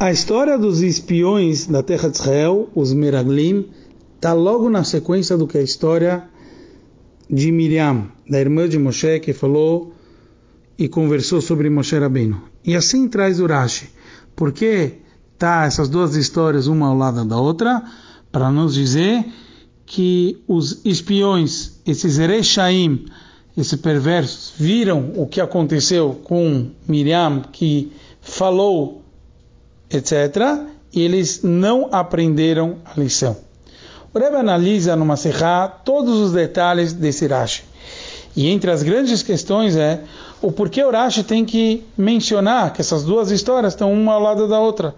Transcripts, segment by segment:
A história dos espiões da terra de Israel, os Meraglim, está logo na sequência do que a história de Miriam, da irmã de Moshe, que falou e conversou sobre Moshe Rabbeinu. E assim traz Urashi. Por que tá essas duas histórias uma ao lado da outra? Para nos dizer que os espiões, esses Erechaim, esses perversos, viram o que aconteceu com Miriam, que falou etc., eles não aprenderam a lição. O Rebbe analisa no Maserá todos os detalhes desse Rashi. E entre as grandes questões é o porquê o Rashi tem que mencionar que essas duas histórias estão uma ao lado da outra.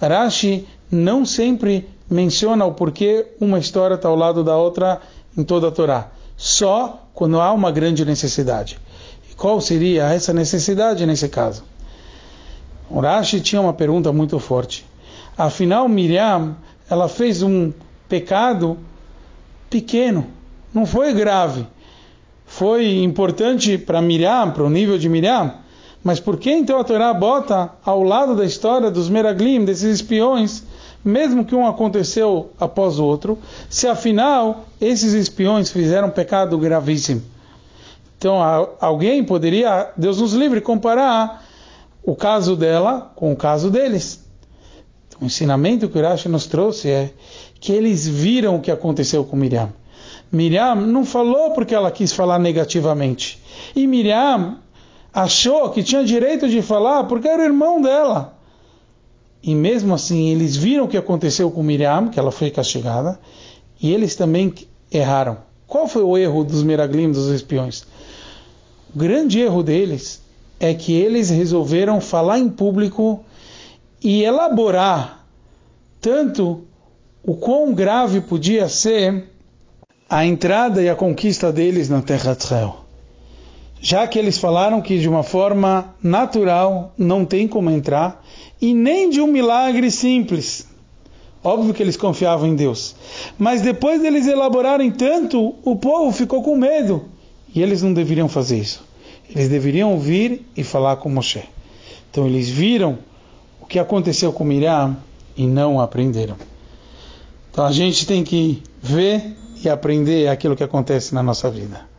Rashi não sempre menciona o porquê uma história está ao lado da outra em toda a Torá, só quando há uma grande necessidade. E qual seria essa necessidade nesse caso? Urashi tinha uma pergunta muito forte. Afinal, Miriam, ela fez um pecado pequeno, não foi grave. Foi importante para Miriam, para o nível de Miriam, mas por que então a Torá bota ao lado da história dos Meraglim, desses espiões, mesmo que um aconteceu após o outro, se afinal esses espiões fizeram um pecado gravíssimo? Então alguém poderia, Deus nos livre, comparar o caso dela com o caso deles. O ensinamento que o Rashi nos trouxe é que eles viram o que aconteceu com Miriam. Miriam não falou porque ela quis falar negativamente. E Miriam achou que tinha direito de falar porque era o irmão dela. E mesmo assim, eles viram o que aconteceu com Miriam, que ela foi castigada, e eles também erraram. Qual foi o erro dos Meraglim, dos espiões? O grande erro deles é que eles resolveram falar em público e elaborar tanto o quão grave podia ser a entrada e a conquista deles na terra de Israel. Já que eles falaram que de uma forma natural não tem como entrar e nem de um milagre simples. Óbvio que eles confiavam em Deus. Mas depois deles elaborarem tanto, o povo ficou com medo. E eles não deveriam fazer isso. Eles deveriam vir e falar com Moshe. Então eles viram o que aconteceu com Miriam e não aprenderam. Então a gente tem que ver e aprender aquilo que acontece na nossa vida.